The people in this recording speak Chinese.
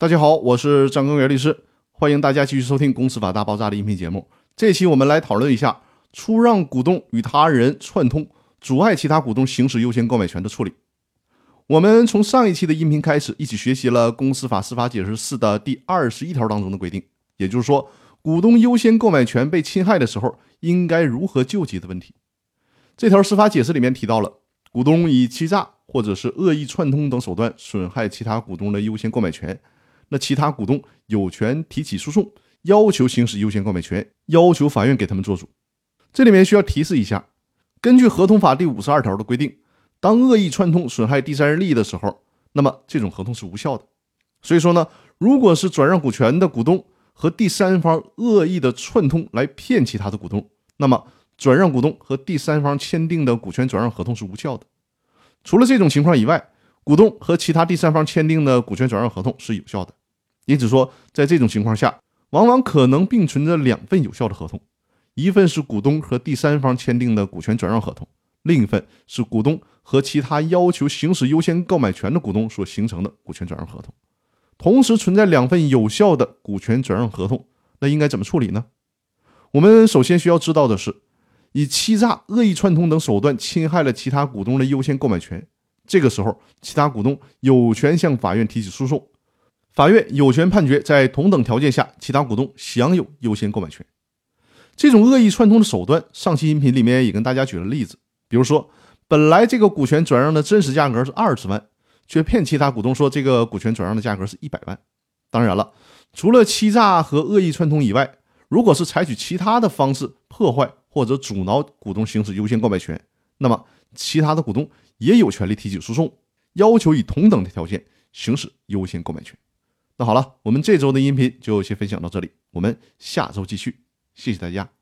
大家好，我是张根源律师，欢迎大家继续收听《公司法大爆炸》的音频节目。这期我们来讨论一下出让股东与他人串通，阻碍其他股东行使优先购买权的处理。我们从上一期的音频开始，一起学习了《公司法司法解释四》的第二十一条当中的规定，也就是说，股东优先购买权被侵害的时候，应该如何救济的问题。这条司法解释里面提到了，股东以欺诈或者是恶意串通等手段损害其他股东的优先购买权。那其他股东有权提起诉讼，要求行使优先购买权，要求法院给他们做主。这里面需要提示一下，根据合同法第五十二条的规定，当恶意串通损害第三人利益的时候，那么这种合同是无效的。所以说呢，如果是转让股权的股东和第三方恶意的串通来骗其他的股东，那么转让股东和第三方签订的股权转让合同是无效的。除了这种情况以外，股东和其他第三方签订的股权转让合同是有效的。因此说，在这种情况下，往往可能并存着两份有效的合同，一份是股东和第三方签订的股权转让合同，另一份是股东和其他要求行使优先购买权的股东所形成的股权转让合同。同时存在两份有效的股权转让合同，那应该怎么处理呢？我们首先需要知道的是，以欺诈、恶意串通等手段侵害了其他股东的优先购买权，这个时候，其他股东有权向法院提起诉讼。法院有权判决，在同等条件下，其他股东享有优先购买权。这种恶意串通的手段，上期音频里面也跟大家举了例子。比如说，本来这个股权转让的真实价格是二十万，却骗其他股东说这个股权转让的价格是一百万。当然了，除了欺诈和恶意串通以外，如果是采取其他的方式破坏或者阻挠股东行使优先购买权，那么其他的股东也有权利提起诉讼，要求以同等的条件行使优先购买权。那好了，我们这周的音频就先分享到这里，我们下周继续，谢谢大家。